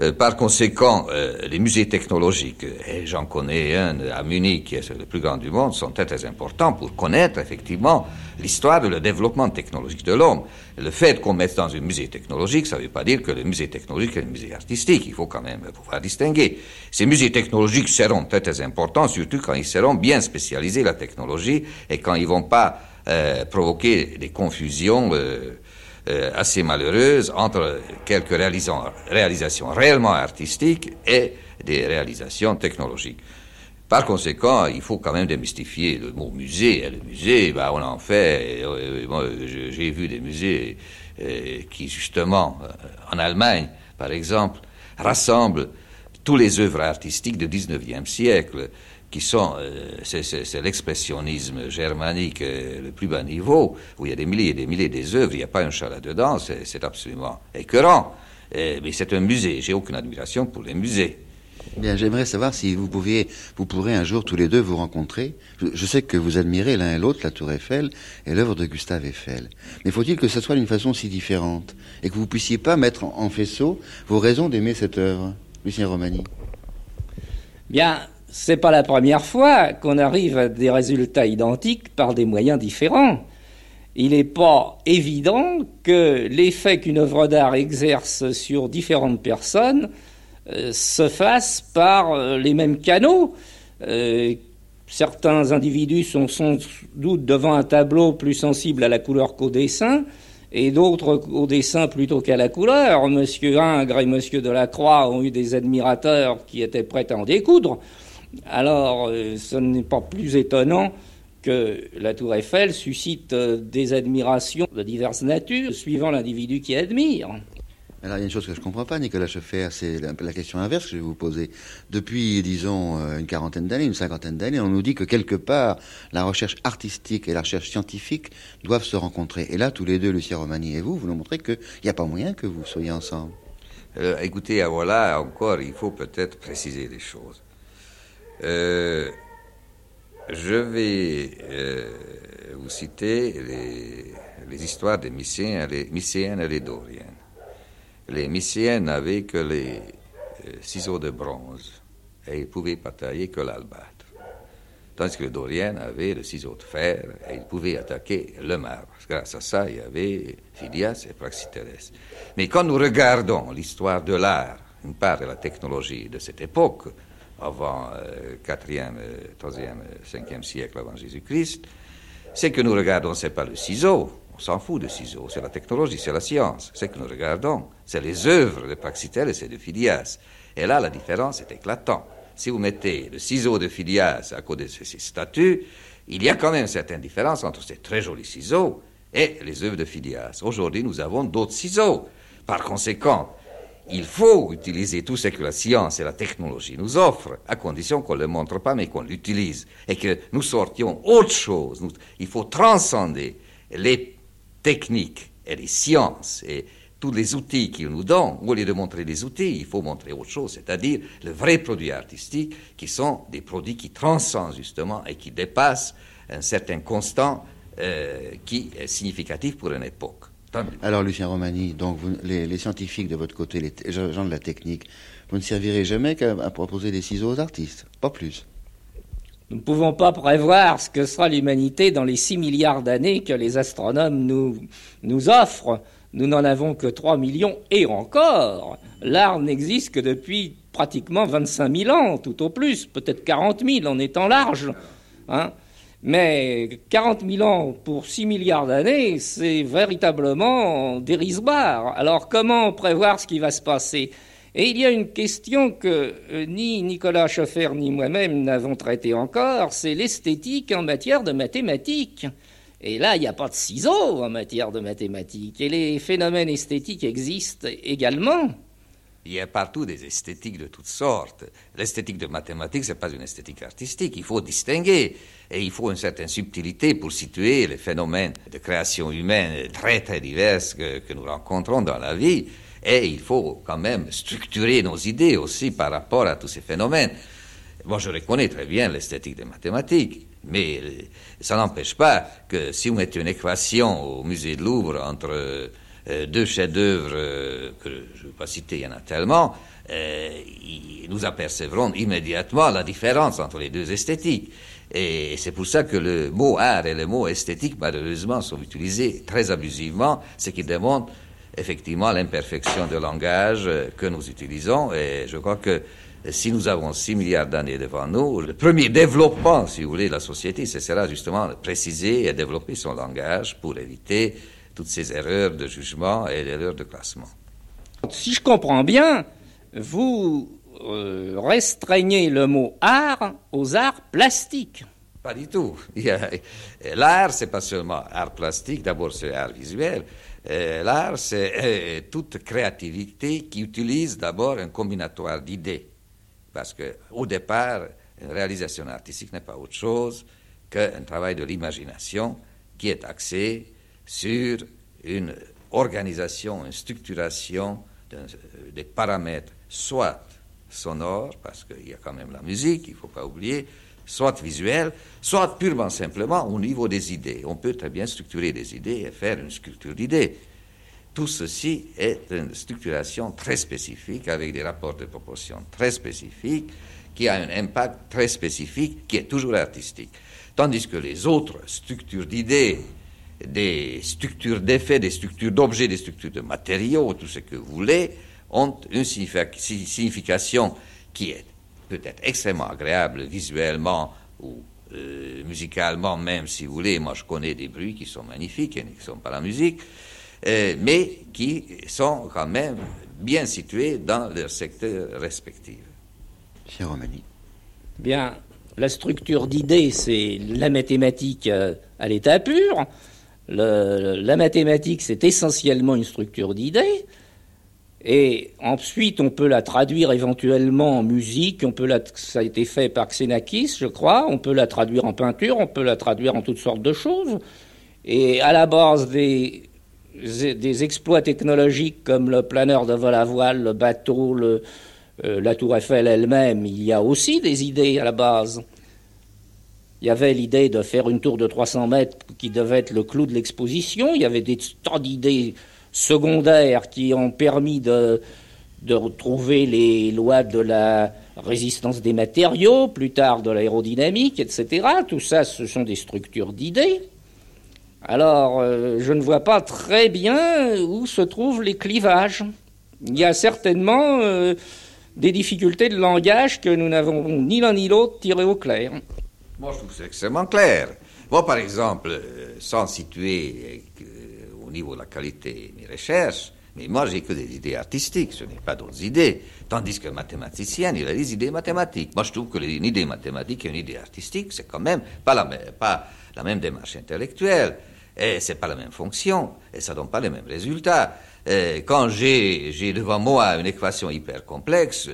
Euh, par conséquent, les musées technologiques, et j'en connais un à Munich, qui est le plus grand du monde, sont très, très importants pour connaître effectivement l'histoire de le développement technologique de l'homme. Le fait qu'on mette dans un musée technologique, ça ne veut pas dire que le musée technologique est un musée artistique. Il faut quand même pouvoir distinguer. Ces musées technologiques seront très, très importants, surtout quand ils seront bien spécialisés la technologie et quand ils vont pas euh, provoquer des confusions euh, euh, assez malheureuses entre quelques réalisations réellement artistiques et des réalisations technologiques. Par conséquent, il faut quand même démystifier le mot musée. Et le musée, bah, on en fait. J'ai vu des musées qui, justement, en Allemagne, par exemple, rassemblent tous les œuvres artistiques du XIXe siècle qui sont, euh, c'est l'expressionnisme germanique euh, le plus bas niveau, où il y a des milliers et des milliers d'œuvres, il n'y a pas un chat là-dedans, c'est absolument écœurant. mais c'est un musée, j'ai aucune admiration pour les musées. Bien, j'aimerais savoir si vous pouviez, vous pourrez un jour tous les deux vous rencontrer. Je, sais que vous admirez l'un et l'autre la Tour Eiffel et l'œuvre de Gustave Eiffel. Mais faut-il que ce soit d'une façon si différente et que vous puissiez pas mettre en, faisceau vos raisons d'aimer cette œuvre, Lucien Romani Bien, c'est pas la première fois qu'on arrive à des résultats identiques par des moyens différents. Il n'est pas évident que l'effet qu'une œuvre d'art exerce sur différentes personnes euh, se fasse par euh, les mêmes canaux. Euh, certains individus sont sans doute devant un tableau plus sensible à la couleur qu'au dessin, et d'autres au dessin plutôt qu'à la couleur. Monsieur Ingres et Monsieur Delacroix ont eu des admirateurs qui étaient prêts à en découdre. Alors, euh, ce n'est pas plus étonnant que la tour Eiffel suscite euh, des admirations de diverses natures, suivant l'individu qui admire. Alors, il y a une chose que je ne comprends pas, Nicolas Scheffer, c'est la, la, question inverse que je vais vous poser. Depuis, disons, euh, une quarantaine d'années, une cinquantaine d'années, on nous dit que quelque part, la recherche artistique et la recherche scientifique doivent se rencontrer. Et là, tous les deux, Lucien Romani et vous, vous nous montrez qu'il n'y a pas moyen que vous soyez ensemble. écoutez, voilà, encore, il faut peut-être préciser des choses. Euh, je vais euh, vous citer les, histoires des Mycéens, les et les Doriennes. Les Mycéennes n'avaient que les ciseaux de bronze et il ne pouvait pas tailler que l'albâtre. Tandis que le Dorien avait le ciseau de fer et il pouvait attaquer le marbre. Grâce à ça, il y avait Phidias et Praxiteles. Mais quand nous regardons l'histoire de l'art, une part de la technologie de cette époque, avant euh, 4e, 3e, 5e siècle avant Jésus-Christ, c'est que nous regardons, ce n'est pas le ciseau, on s'en fout du ciseau, c'est la technologie, c'est la science. Ce que nous regardons, c'est les œuvres de Praxiteles et de Phidias. Et là, la différence est éclatante. Si vous mettez le ciseau de Phidias à côté de ces statues, il y a quand même certaines différences entre ces très jolis ciseaux et les œuvres de Phidias. Aujourd'hui, nous avons d'autres ciseaux. Par conséquent, il faut utiliser tout ce que la science et la technologie nous offrent, à condition qu'on ne le montre pas, mais qu'on l'utilise, et que nous sortions autre chose. il faut transcender les techniques et les sciences et tous les outils qu'ils nous donnent, au lieu de montrer des outils, il faut montrer autre chose, c'est-à-dire le vrai produit artistique, qui sont des produits qui transcendent justement et qui dépassent un certain constant euh, qui est significatif pour une époque. Alors, Lucien Romani, donc les, scientifiques de votre côté, les gens de la technique, vous ne servirez jamais qu'à proposer des ciseaux aux artistes, pas plus. Nous ne pouvons pas prévoir ce que sera l'humanité dans les 6 milliards d'années que les astronomes nous, nous offrent. Nous n'en avons que 3 millions et encore. L'art n'existe que depuis pratiquement 25 000 ans, tout au plus, peut-être 40 000 en étant large. Hein. Mais 40 000 ans pour 6 milliards d'années, c'est véritablement dérisoire. Alors comment prévoir ce qui va se passer? Et il y a une question que euh, ni Nicolas Schoeffer ni moi-même n'avons traitée encore, c'est l'esthétique en matière de mathématiques. Et là, il n'y a pas de ciseaux en matière de mathématiques. Et les phénomènes esthétiques existent également. Il y a partout des esthétiques de toutes sortes. L'esthétique de mathématiques, ce n'est pas une esthétique artistique. Il faut distinguer. Et il faut une certaine subtilité pour situer les phénomènes de création humaine très, très divers que, nous rencontrons dans la vie. Et il faut quand même structurer nos idées aussi par rapport à tous ces phénomènes. Moi, je reconnais très bien l'esthétique des mathématiques. Mais euh, ça n'empêche pas que si vous mettez une équation au musée de Louvre entre deux chefs-d'œuvre euh, que je ne vais pas citer, il y en a tellement, nous apercevrons immédiatement la différence entre les deux esthétiques. Et c'est pour ça que le mot art et le mot esthétique, malheureusement, sont utilisés très abusivement, ce qui démontre effectivement l'imperfection de langage que nous utilisons. Et je crois que si nous avons 6 milliards d'années devant nous, le premier développement, si vous voulez, de la société, ce sera justement de préciser et développer son langage pour éviter toutes ces erreurs de jugement et erreurs de classement. Si je comprends bien, vous euh, restreignez le mot art aux arts plastiques. Pas du tout. L'art, c'est pas seulement art plastique, d'abord c'est art visuel. L'art, c'est euh, toute créativité qui utilise d'abord un combinatoire d'idées. Parce qu'au départ, une réalisation artistique n'est pas autre chose qu'un travail de l'imagination qui est axé sur une organisation, une structuration des paramètres, soit sonores, parce qu'il y a quand même la musique, il ne faut pas oublier, soit visuels, soit purement simplement au niveau des idées. On peut très bien structurer des idées et faire une sculpture d'idées. Tout ceci est une structuration très spécifique, avec des rapports de proportion très spécifiques, qui a un impact très spécifique, qui est toujours artistique. Tandis que les autres structures d'idées, des structures d'effets, des structures d'objets, des structures de matériaux, tout ce que vous voulez, ont une signification qui est peut-être extrêmement agréable visuellement ou euh, musicalement même, si vous voulez. Moi, je connais des bruits qui sont magnifiques et qui ne sont pas la musique. Euh, mais qui sont quand même bien situés dans leur secteur respectif. Cher Romani. Bien, la structure d'idées, c'est la mathématique euh, à l'état pur. La mathématique, c'est essentiellement une structure d'idées. Et ensuite, on peut la traduire éventuellement en musique. Ça a été fait par Xenakis, je crois. On peut la traduire en peinture. On peut la traduire en toutes sortes de choses. Et à la base des, exploits technologiques comme le planeur de vol à voile, le bateau, euh, la tour Eiffel elle-même, il y a aussi des idées à la base. Il y avait l'idée de faire une tour de 300 mètres qui devait être le clou de l'exposition. Il y avait des tas d'idées secondaires qui ont permis de, retrouver les lois de la résistance des matériaux, plus tard de l'aérodynamique, etc. Tout ça, ce sont des structures d'idées. Alors, euh, je ne vois pas très bien où se trouvent les clivages. Il y a certainement euh, des difficultés de langage que nous n'avons ni l'un ni l'autre tiré au clair. Moi, je trouve c'est extrêmement clair. Moi, par exemple, euh, sans situer au niveau de la qualité mes recherches, mais moi, j'ai que des idées artistiques, ce n'est pas d'autres idées. Tandis que mathématicien, il a des idées mathématiques. Moi, je trouve que une idée mathématique et une idée artistique, c'est quand même pas la, même, pas la même démarche intellectuelle. Et c'est pas la même fonction. Et ça donne pas les mêmes résultats. quand j'ai devant moi une équation hyper complexe,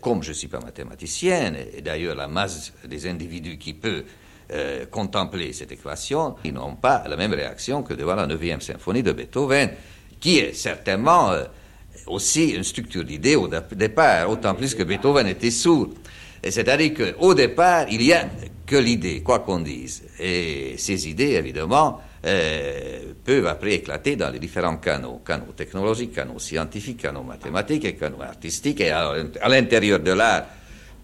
comme je suis pas mathématicien, et d'ailleurs la masse des individus qui peut euh, contempler cette équation, ils n'ont pas la même réaction que devant la 9e symphonie de Beethoven qui est certainement euh, aussi une structure d'idées au départ, autant plus que Beethoven était sourd. C'est-à-dire qu'au départ, il n'y a que l'idée, quoi qu'on dise. Et ces idées, évidemment, euh, peuvent après éclater dans les différents canaux, canaux technologiques, canaux scientifiques, canaux mathématiques et canaux artistiques, et à, l'intérieur de l'art,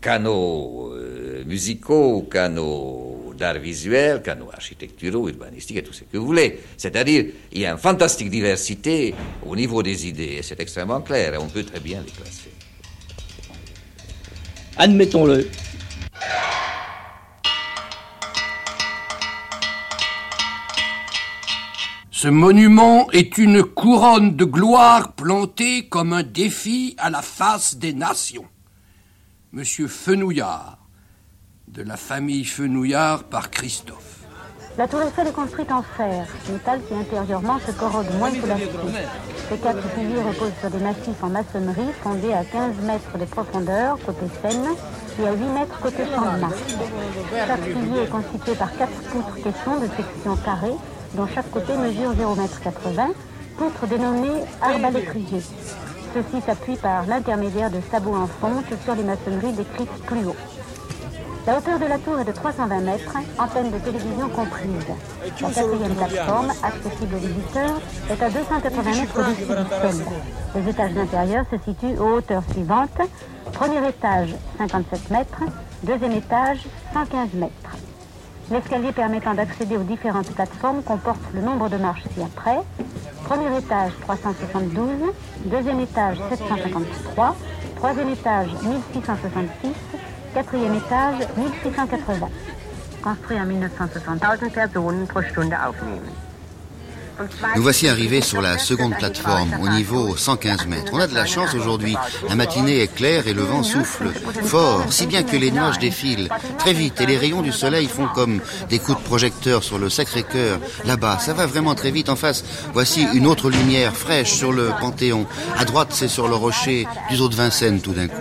canaux euh, musicaux, canaux d'art visuel, canaux architecturaux, urbanistiques et tout ce que vous voulez. C'est-à-dire, il y a une fantastique diversité au niveau des idées, et c'est extrêmement clair, et on peut très bien les classer. Admettons-le. Ce monument est une couronne de gloire plantée comme un défi à la face des nations. Monsieur Fenouillard, de la famille Fenouillard par Christophe. La tour Eiffel est construite en fer, métal qui intérieurement se corrode moins que l'acier. Ces quatre piliers reposent sur des massifs en maçonnerie fondés à 15 mètres de profondeur côté Seine et à 8 mètres côté Champ de Mars. Chaque pilier est constitué par quatre poutres caissons de section carrée dont chaque côté mesure 0,80 m, poutres dénommées arbalétriers. Ceux-ci s'appuient par l'intermédiaire de sabots en fonte sur les maçonneries décrites plus haut. La hauteur de la tour est de 320 mètres, antenne de télévision comprise. La quatrième plateforme, accessible aux visiteurs, est à 280 mètres au-dessus du sol. Les étages d'intérieur se situent aux hauteurs suivantes. Premier étage, 57 mètres. Deuxième étage, 115 mètres. L'escalier permettant d'accéder aux différentes plateformes comporte le nombre de marches ci-après. Premier étage, 372. Deuxième étage, 753. Troisième étage, 1666. Quatrième étage, 1680. Construit en 1960. Personen pro Stunde aufnehmen. Nous voici arrivés sur la seconde plateforme, au niveau 115 mètres. On a de la chance aujourd'hui. La matinée est claire et le vent souffle fort, si bien que les nuages défilent très vite et les rayons du soleil font comme des coups de projecteur sur le Sacré-Cœur. Là-bas, ça va vraiment très vite. En face, voici une autre lumière fraîche sur le Panthéon. À droite, c'est sur le rocher du Zoo de Vincennes tout d'un coup.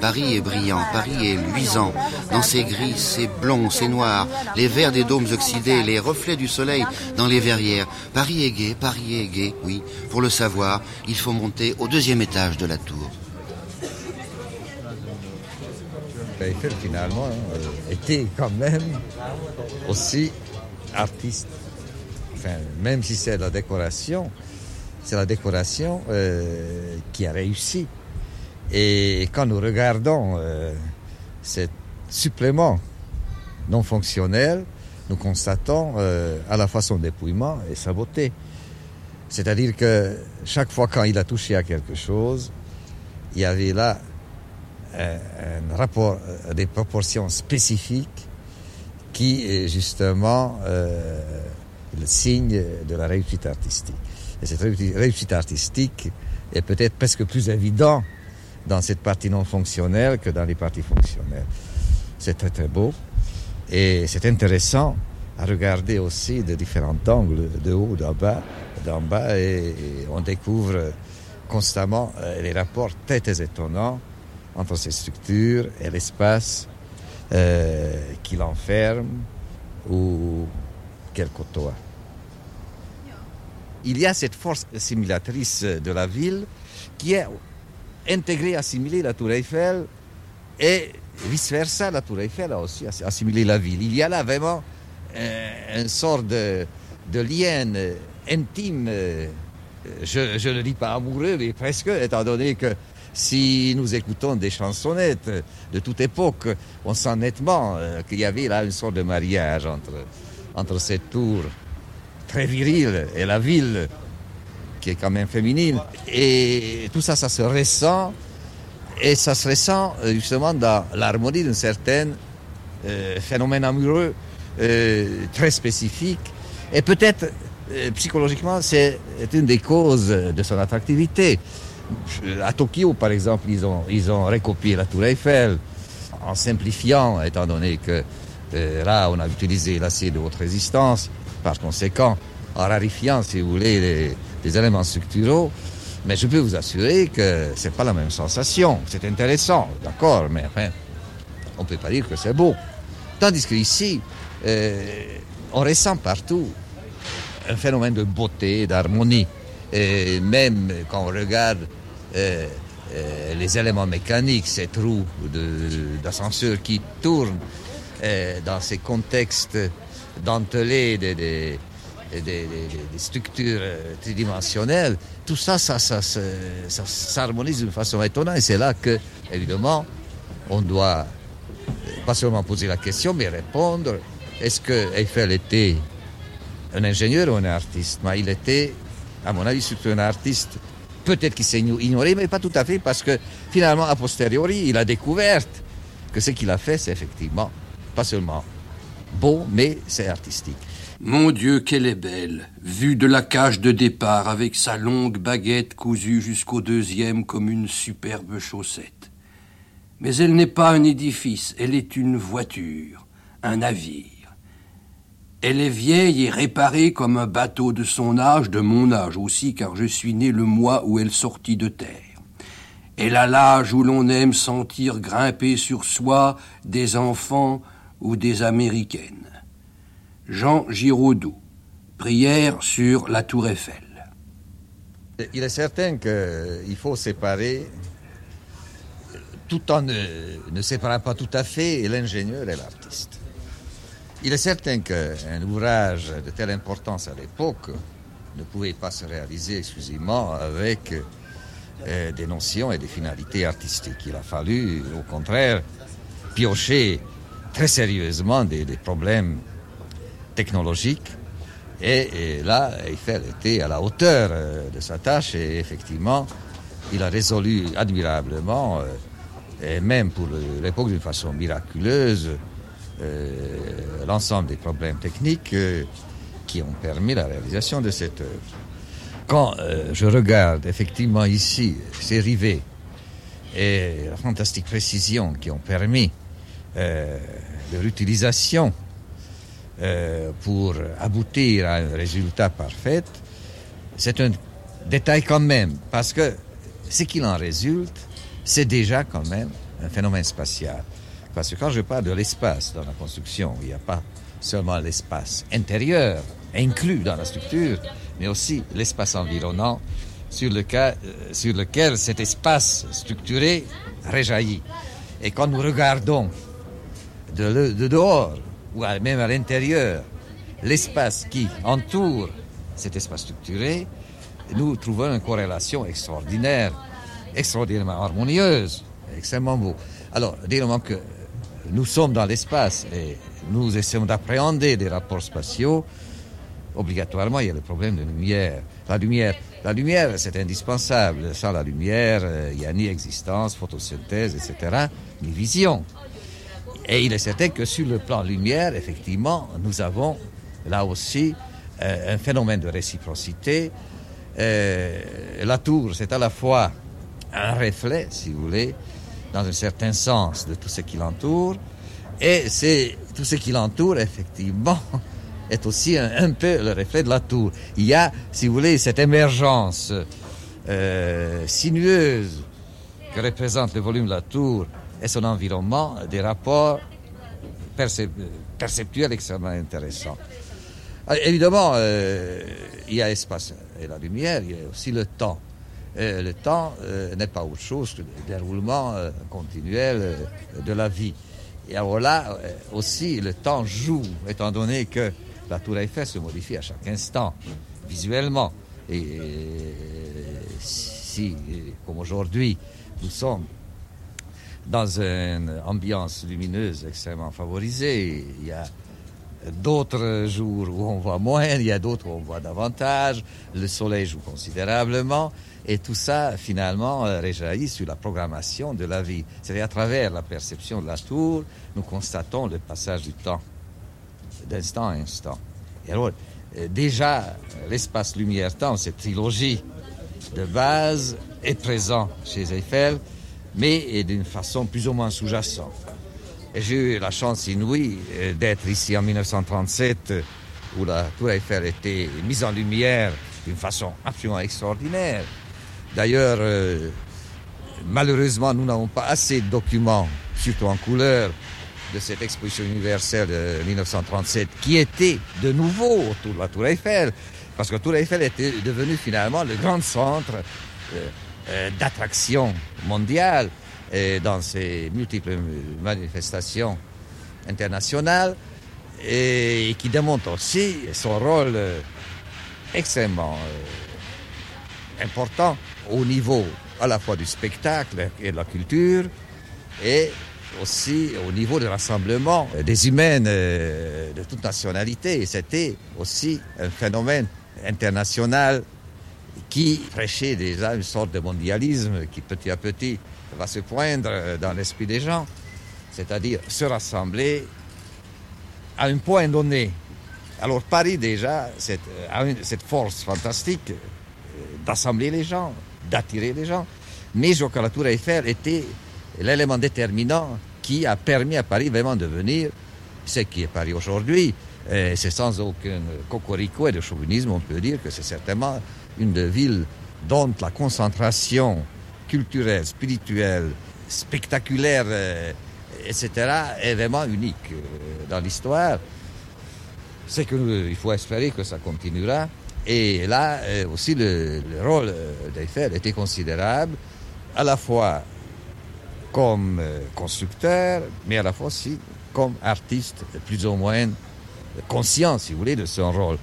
Paris est brillant, Paris est luisant. Dans ses gris, ses blonds, ses noirs, les verts des dômes oxydés, les reflets du soleil dans les verrières. Paris Paris est gai, oui. Pour le savoir, il faut monter au deuxième étage de la tour. Eiffel, finalement, euh, était quand même aussi artiste. Enfin, même si c'est la décoration, c'est la décoration euh, qui a réussi. Et quand nous regardons euh, ce supplément non fonctionnel, nous constatons à la fois son dépouillement et sa beauté. C'est-à-dire que chaque fois quand il a touché à quelque chose, il y avait là un, rapport, euh, des proportions spécifiques qui est justement euh, le signe de la réussite artistique. Et cette réussite artistique est peut-être presque plus évident dans cette partie non fonctionnelle que dans les parties fonctionnelles. C'est très très beau et c'est intéressant à regarder aussi de différents angles, de haut, d'en bas, d'en bas, et, on découvre constamment euh, les rapports très, étonnants entre ces structures et l'espace euh, qui l'enferme ou qu'elle côtoie. Il y a cette force assimilatrice de la ville qui est intégrée, assimilée la Tour Eiffel et vice-versa, la Tour Eiffel a aussi assimilé la ville. Il y a là vraiment une sorte de, lien intime, je, ne dis pas amoureux, mais presque, étant donné que Si nous écoutons des chansonnettes de toute époque, on sent nettement euh, qu'il y avait là une sorte de mariage entre, entre cette tour très virile et la ville qui est quand même féminine. Et tout ça, ça se ressent. Et ça se ressent euh, justement dans l'harmonie d'un certain euh, phénomène amoureux euh, très spécifique. Et peut-être psychologiquement, c'est une des causes de son attractivité. À Tokyo, par exemple, ils ont, ils ont recopié la tour Eiffel en simplifiant, étant donné que là, on a utilisé l'acier de haute résistance, par conséquent, en rarifiant, si vous voulez, les éléments structuraux. Mais je peux vous assurer que c'est pas la même sensation. C'est intéressant, d'accord, mais enfin, on peut pas dire que c'est beau. Tandis qu'ici, euh, on ressent partout un phénomène de beauté, d'harmonie. Et même quand on regarde euh, euh, les éléments mécaniques, ces trous de- d'ascenseur qui tournent dans ces contextes dentelés des- des- des- des- structures euh, tridimensionnelles, tout ça, ça, ça, se- ça s'harmonise d'une façon étonnante. Et c'est là que, évidemment, on doit euh, pas seulement poser la question, mais répondre. Est-ce que Eiffel était un ingénieur ou un artiste? Mais il était, à mon avis, surtout un artiste. Peut-être qu'il s'est ignoré, mais pas tout à fait, parce que finalement, a posteriori, il a découvert que ce qu'il a fait, c'est effectivement pas seulement beau, mais c'est artistique. Mon Dieu, qu'elle est belle, vue de la cage de départ avec sa longue baguette cousue jusqu'au deuxième comme une superbe chaussette. Mais elle n'est pas un édifice, elle est une voiture, un navire. Elle est vieille et réparée comme un bateau de son âge, de mon âge aussi, car je suis né le mois où elle sortit de terre. Elle a l'âge où l'on aime sentir grimper sur soi des enfants ou des américaines. Jean Giraudoux, prière sur la tour Eiffel. Il est certain qu'il faut séparer, tout en ne, ne séparant pas tout à fait l'ingénieur et l'artiste. Il est certain qu'un ouvrage de telle importance à l'époque ne pouvait pas se réaliser exclusivement avec euh, des notions et des finalités artistiques. Il a fallu, au contraire, piocher très sérieusement des, des problèmes technologiques. Et, et là, Eiffel était à la hauteur euh, de sa tâche et effectivement, il a résolu admirablement, euh, et même pour l'époque d'une façon miraculeuse, euh, l'ensemble des problèmes techniques qui ont permis la réalisation de cette œuvre. Quand je regarde effectivement ici ces rivets et la fantastique précision qui ont permis leur utilisation euh, pour aboutir à un résultat parfait, c'est un détail quand même, parce que ce qu'il en résulte, c'est déjà quand même un phénomène spatial. Parce que quand je parle de l'espace dans la construction, il n'y a pas seulement l'espace intérieur inclus dans la structure, mais aussi l'espace environnant sur euh, lequel cet espace structuré réjaillit. Et quand nous regardons de dehors ou même à l'intérieur l'espace qui entoure cet espace structuré, nous trouvons une corrélation extraordinaire, extraordinairement harmonieuse, extrêmement beau. Alors, dès le moment que nous sommes dans l'espace et nous essayons d'appréhender des rapports spatiaux, obligatoirement, il y a le problème de lumière. La lumière, la lumière, c'est indispensable. Sans la lumière, euh, il n'y a ni existence, photosynthèse, etc., ni vision. Et il est certain que sur le plan lumière, effectivement, nous avons là aussi euh, un phénomène de réciprocité. Euh, la tour, c'est à la fois un reflet, si vous voulez, dans un certain sens de tout ce qui l'entoure, et c'est tout ce qui l'entoure, effectivement, est aussi un, peu le reflet de la tour. Il y a, si vous voulez, cette émergence euh, sinueuse que représente le volume de la tour et son environnement, des rapports percep- perceptuels extrêmement intéressants. Ah, Évidemment, euh, il y a l'espace et la lumière, il y a aussi le temps. Euh, le temps euh, n'est pas autre chose que le déroulement euh, continuel euh, de la vie. Et alors là euh, aussi, le temps joue, étant donné que la tour Eiffel se modifie à chaque instant, visuellement. Et euh, ici, comme aujourd'hui, nous sommes dans une ambiance lumineuse extrêmement favorisée. Il y a d'autres jours où on voit moins, il y a d'autres où on voit davantage, le soleil joue considérablement, et tout ça, finalement, euh, réjaillit sur la programmation de la vie. C'est-à-dire, à travers la perception de la tour, nous constatons le passage du temps, d'instant à instant. Et alors, euh, déjà, l'espace lumière-temps, cette trilogie de base, est présent chez Eiffel, mais d'une façon plus ou moins sous-jacente. J'ai eu la chance inouïe euh, d'être ici en 1937, où la tour Eiffel était mise en lumière d'une façon absolument extraordinaire. D'ailleurs, euh, malheureusement, nous n'avons pas assez de documents, surtout en couleur, de cette exposition universelle de 1937, qui était de nouveau autour de la Tour Eiffel, parce que la Tour Eiffel était devenue finalement le grand centre euh, d'attraction mondiale dans ses multiples manifestations internationales, et, qui démontre aussi son rôle extrêmement important au niveau à la fois du spectacle et de la culture, et aussi au niveau du rassemblement des humaines euh, de toute nationalité. C'était aussi un phénomène international qui prêchait déjà une sorte de mondialisme qui petit à petit va se poindre dans l'esprit des gens, c'est-à-dire se rassembler à un point donné. Alors Paris déjà cette, a cette force fantastique euh, d'assembler les gens, d'attirer les gens. Mais que la Tour Eiffel était l'élément déterminant qui a permis à Paris vraiment de devenir ce qui est Paris aujourd'hui. C'est sans aucun cocorico et de chauvinisme, on peut dire que c'est certainement une des villes dont la concentration culturelle, spirituelle, spectaculaire, euh, etc., est vraiment unique euh, dans l'histoire. C'est qu'il faut espérer que ça continuera. Et là euh, aussi, le, rôle euh, d'Eiffel était considérable, à la fois comme constructeur, mais à la fois aussi comme artiste, plus ou moins conscient, si vous voulez, de son rôle.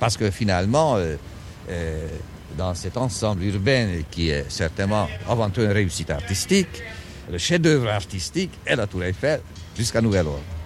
Parce que finalement, dans cet ensemble urbain qui est certainement avant tout une réussite artistique, le chef-d'œuvre artistique est la Tour Eiffel jusqu'à nouvel ordre.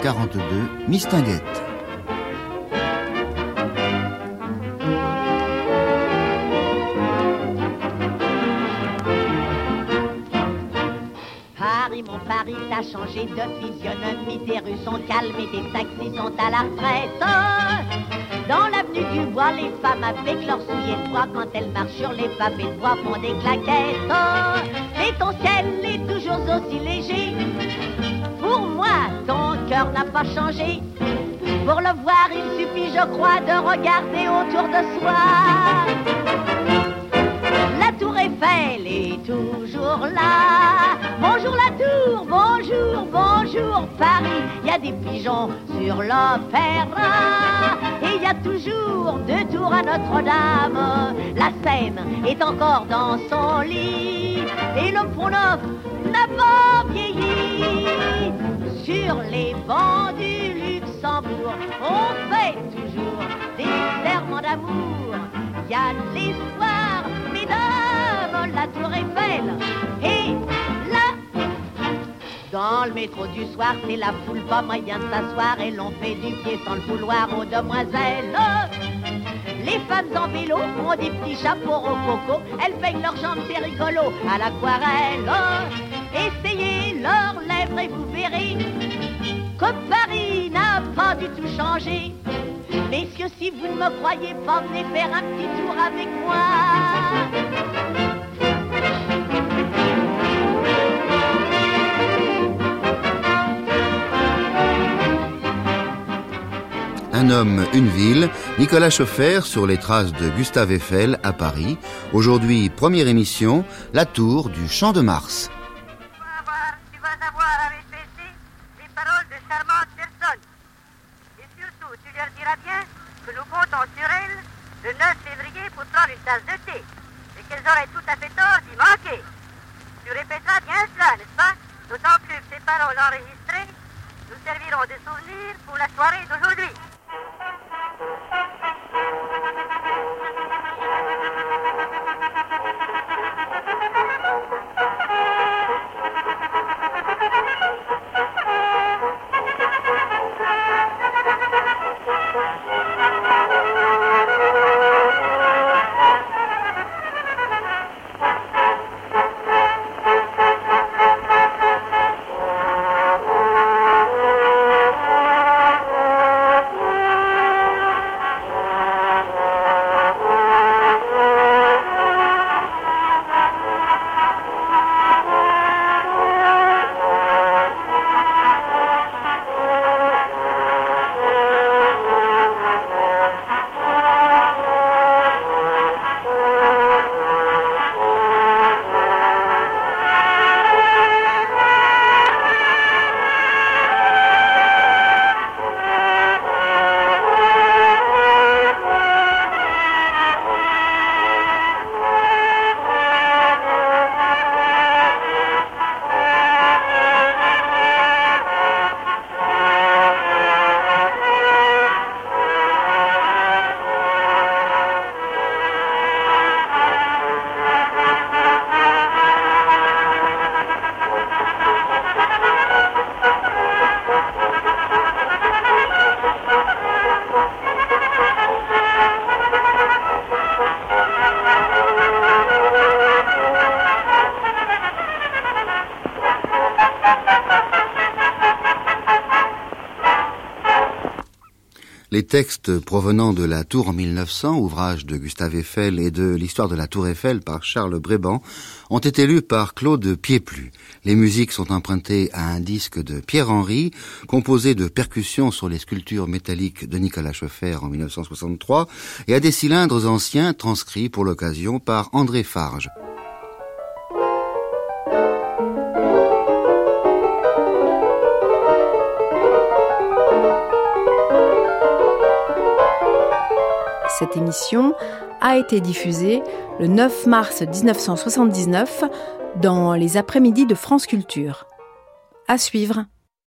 1942, Mistinguette. Paris, mon Paris, t'as changé de physionomie. Tes rues sont calmes et tes taxis sont à la retraite. Dans l'avenue du bois, les femmes avec leurs souliers de quand elles marchent sur les pavés de bois, font des claquettes. Et ton ciel est toujours aussi léger n'a pas changé. Pour le voir, il suffit, je crois, de regarder autour de soi. La tour Eiffel est toujours là. Bonjour la tour, bonjour, bonjour Paris. Il y a des pigeons sur l'opéra. Et il y a toujours deux tours à Notre-Dame. La Seine est encore dans son lit. Et le Pont Neuf n'a pas vieilli. Sur les bancs du Luxembourg, on fait toujours des serments d'amour. Il y a l'espoir, mesdames, la tour Eiffel. Et là, dans le métro du soir, c'est la foule, pas moyen de s'asseoir. Et l'on fait du pied sans le vouloir aux demoiselles. Les femmes en vélo ont des petits chapeaux au coco. Elles peignent leurs jambes, c'est rigolo, à l'aquarelle. Leurs lèvres et vous verrez que Paris n'a pas du tout changé. Messieurs, si vous ne me croyez pas, venez faire un petit tour avec moi. Un homme, une ville, Nicolas Chauffer sur les traces de Gustave Eiffel à Paris. Aujourd'hui, première émission, la tour du Champ de Mars. Tu vas avoir à répéter les paroles de charmantes personnes. Et surtout, tu leur diras bien que nous comptons sur elles le 9 février pour prendre une tasse de thé. Et qu'elles auraient tout à fait tort d'y manquer? Tu répéteras bien cela, n'est-ce pas? D'autant plus que ces paroles enregistrées nous serviront de souvenir pour la soirée d'aujourd'hui. Textes provenant de La Tour en 1900, ouvrage de Gustave Eiffel, et de l'histoire de la Tour Eiffel par Charles Bréban, ont été lus par Claude Pieplu. Les musiques sont empruntées à un disque de Pierre Henry, composé de percussions sur les sculptures métalliques de Nicolas Schoeffer en 1963, et à des cylindres anciens transcrits pour l'occasion par André Farge. Cette émission a été diffusée le 9 mars 1979 dans les après-midi de France Culture. À suivre.